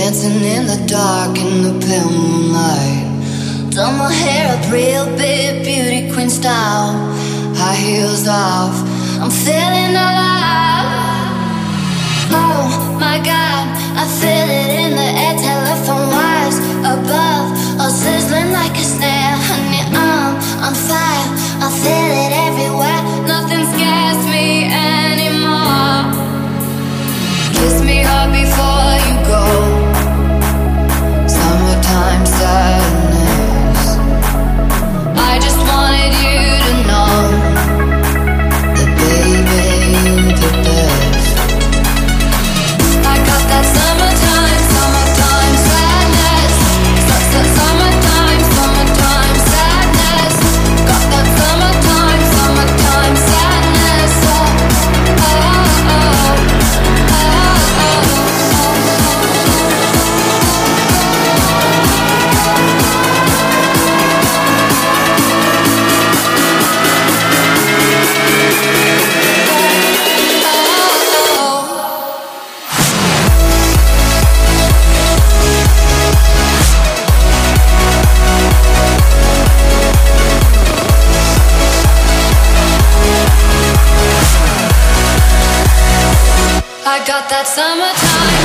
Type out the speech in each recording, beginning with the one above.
dancing in the dark in the pale moonlight. Done my hair up real big, beauty queen style. High heels off, I'm feeling alive. Oh my god, I feel it in the air. Telephone wires above, all sizzling like a snare. Honey, I'm on fire, I feel it everywhere. Nothing scares me anymore. Kiss me hard before you times that got that summertime.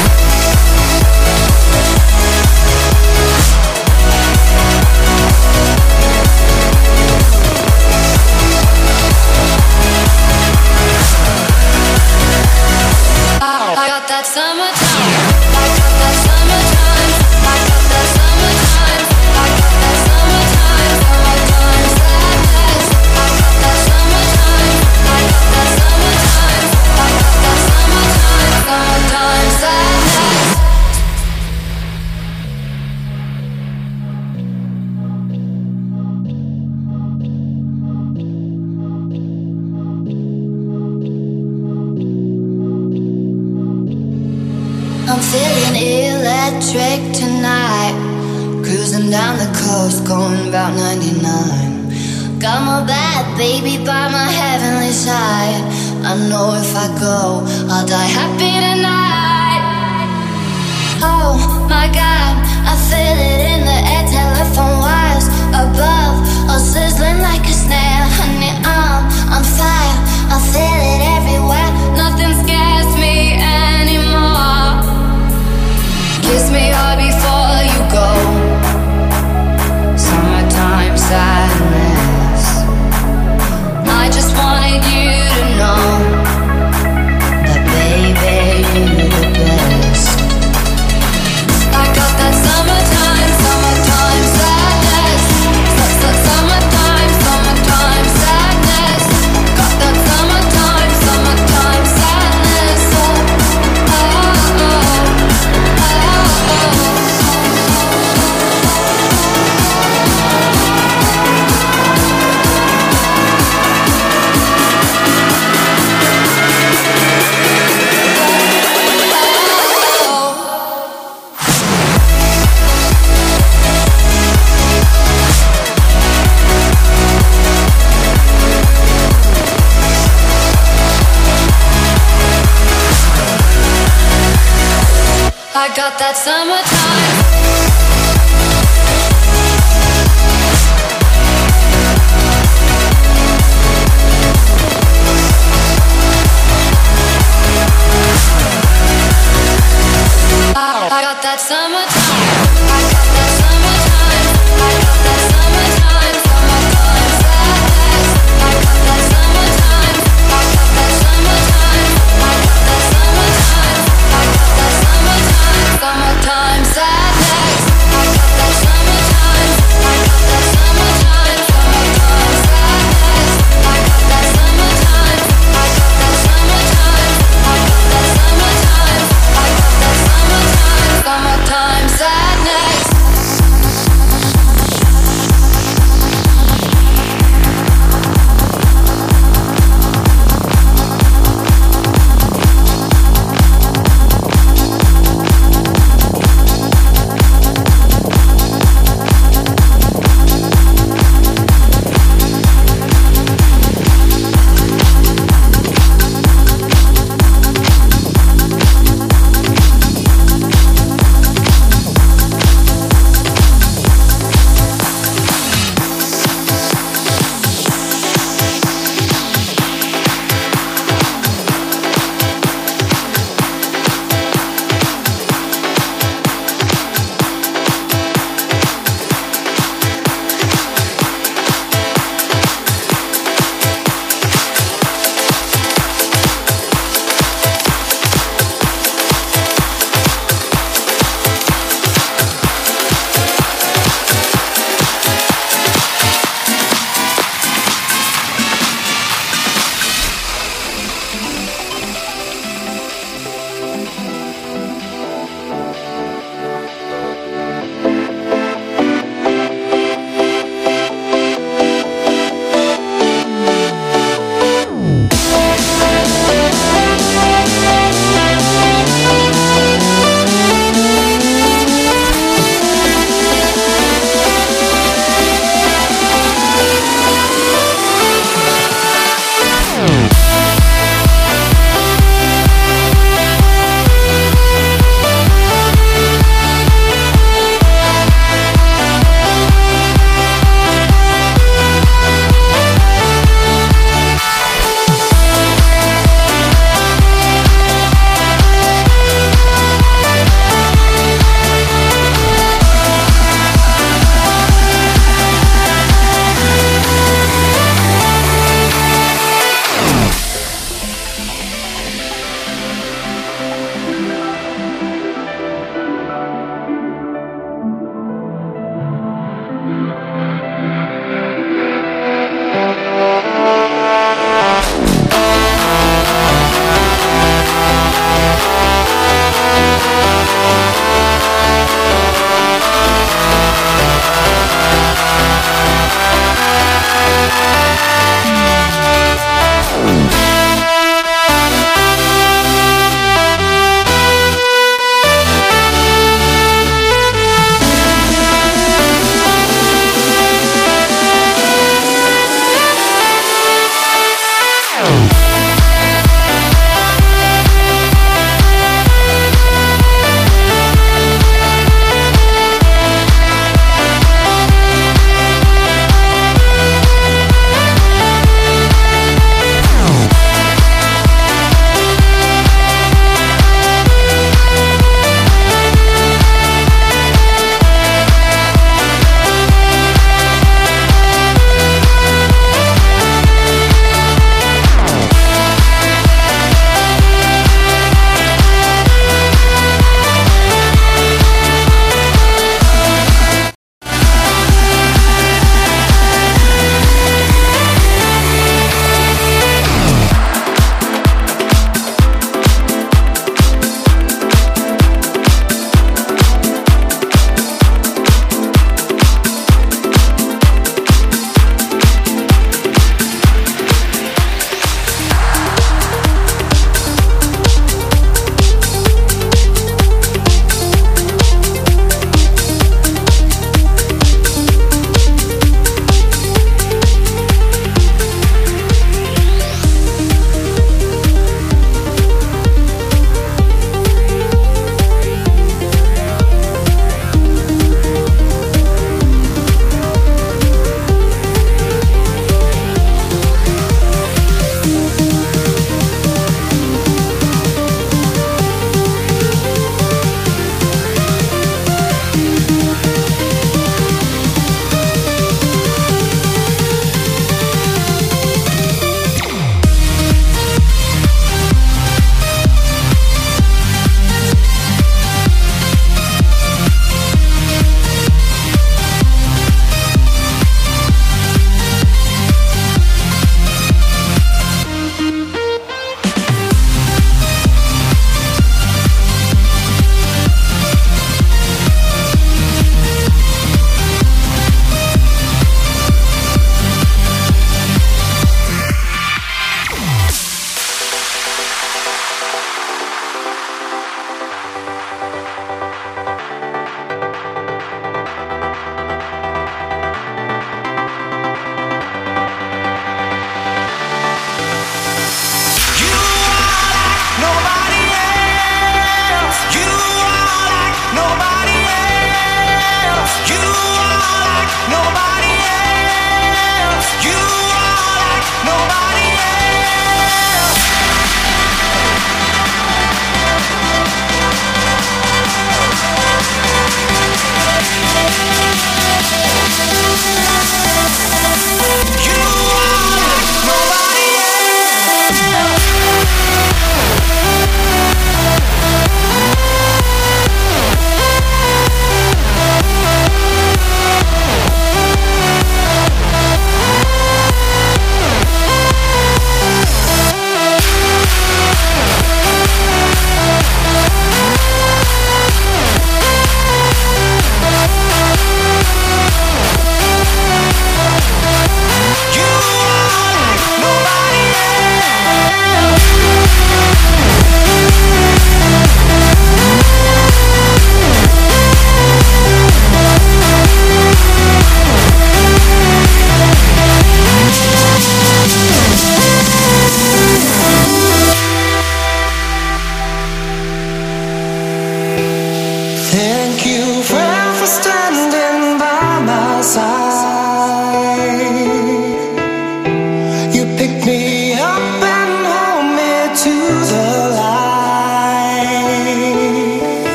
Summer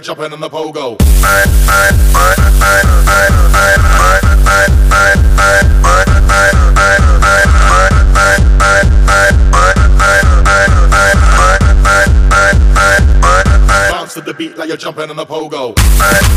jumping on the pogo. Bounce to the beat like you're jumping on the pogo.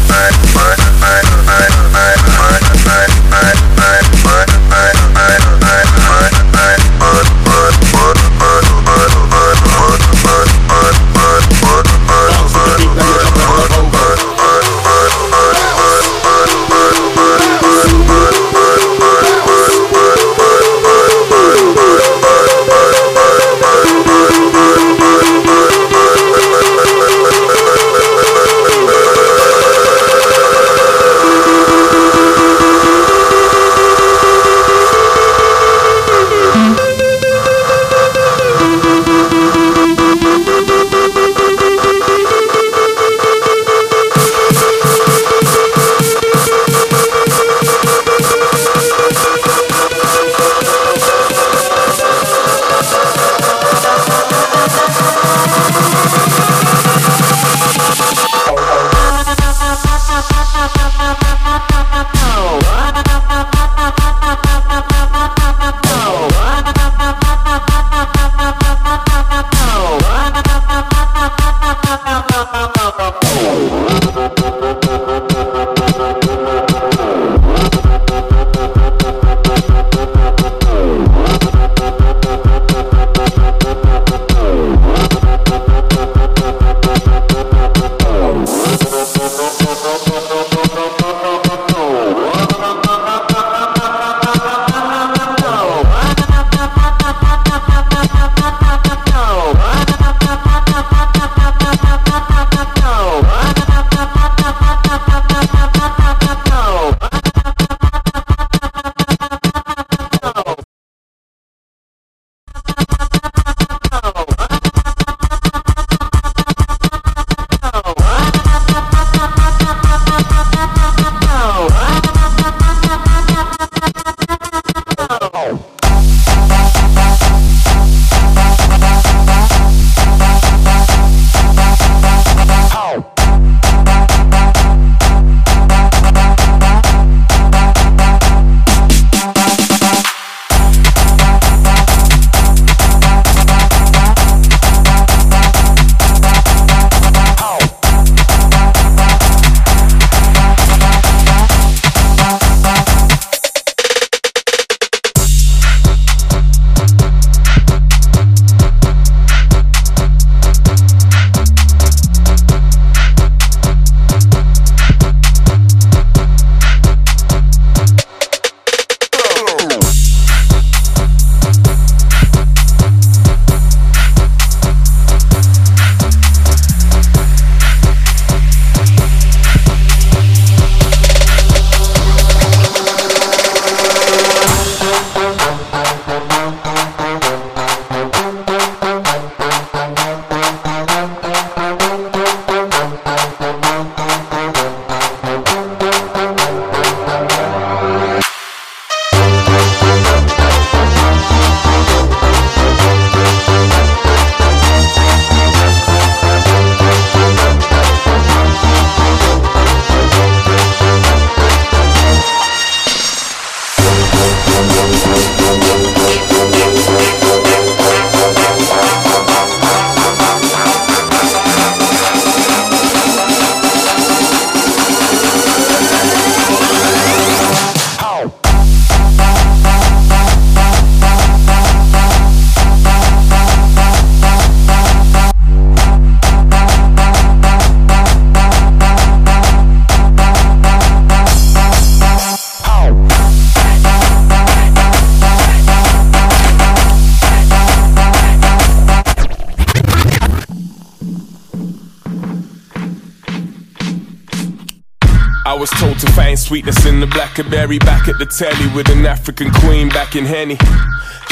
Sweetness in the blackberry back at the telly with an African queen back in Henny.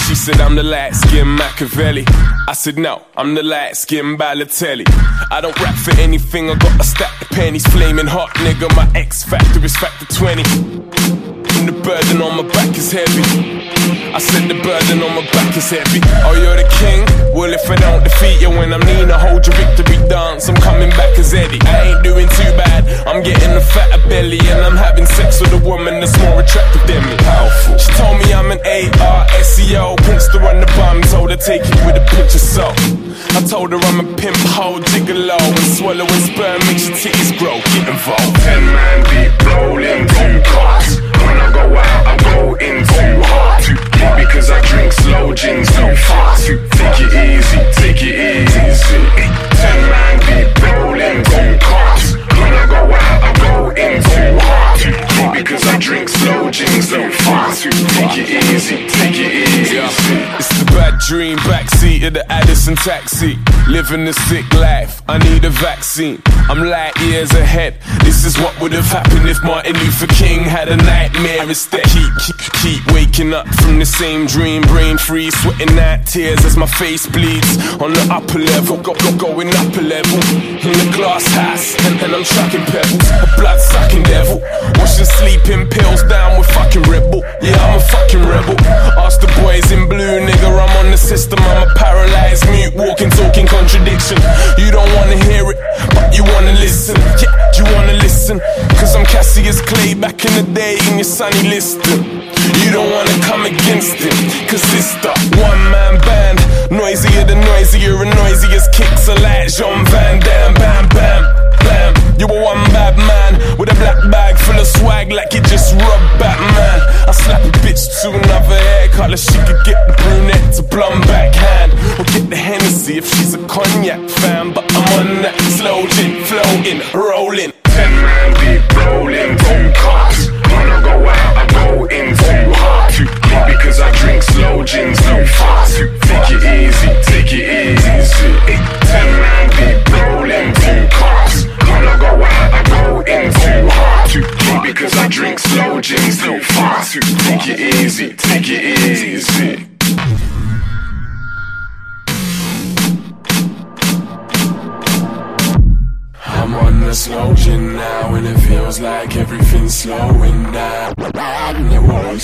She said, I'm the light skin Machiavelli. I said, No, I'm the light skin Balotelli. I don't rap for anything, I got a stack of pennies. Flaming hot nigga, my X factor is factor 20. And the burden on my back is heavy. I said the burden on my back is heavy. Oh, you're the king? Well, if I don't defeat you when I'm Nina, hold your victory dance. I'm coming back as Eddie. I ain't doing too bad. I'm getting a fatter belly, and I'm having sex with a woman that's more attractive than me. Powerful. She told me I'm an A-R-S-E-O. Prince to run the bum, told her take it with a pinch of salt. I told her I'm a pimp, hoe, gigolo, and swallowing sperm makes your titties grow. Get involved. Ten man deep, rolling two cars. Go out, I go in too hard. Because I drink slow gin so fast. Take it easy, take it easy. Ten man deep, rolling two cars. When I go out, I go in too hard. Because I drink slow gin so fast. Take it easy, take it easy. It's the bad dream, backseat of the Addison taxi. Living the sick life, I need a vaccine. I'm light years ahead. This is what would have happened if Martin Luther King had a nightmare instead. Keep, keep, keep waking up from the same dream, brain freeze, sweating out tears as my face bleeds. On the upper level, go, go, going up a level. In the glass house, and, and I'm trucking pebbles. A blood sucking devil. Washing sleeping pills down with fucking rebel. Yeah, I'm a fucking rebel. Ask the boys in blue, nigga, I'm on the system. I'm a paralyzed mute, walking, talking contradiction. You don't wanna hear it, but you wanna listen. Yeah, you wanna listen. Cause I'm Cassius Clay back in the day in your Sonny Liston. You don't wanna come against it, cause it's the one man band. Noisier than noisier and noisiest kicks are like Jean Van Damme. Bam, bam, bam. You were one bad man with a black bag full of swag like you just robbed Batman. I slap a bitch to another haircut, like she could get the brunette to blonde backhand. Or get the Hennessy if she's a cognac fan. But I'm on that slow gin, floating, rolling. Ten man deep, rolling two cars. I go out, I go in too hard. Because I drink slow gin so fast. Take it easy, take it easy. Ten man deep, rolling two cars. I go I go in too hard. Because I drink slow gin so fast. Take it easy, take it easy. I'm on the slow gin now, and it feels like everything's slowing down. And it won't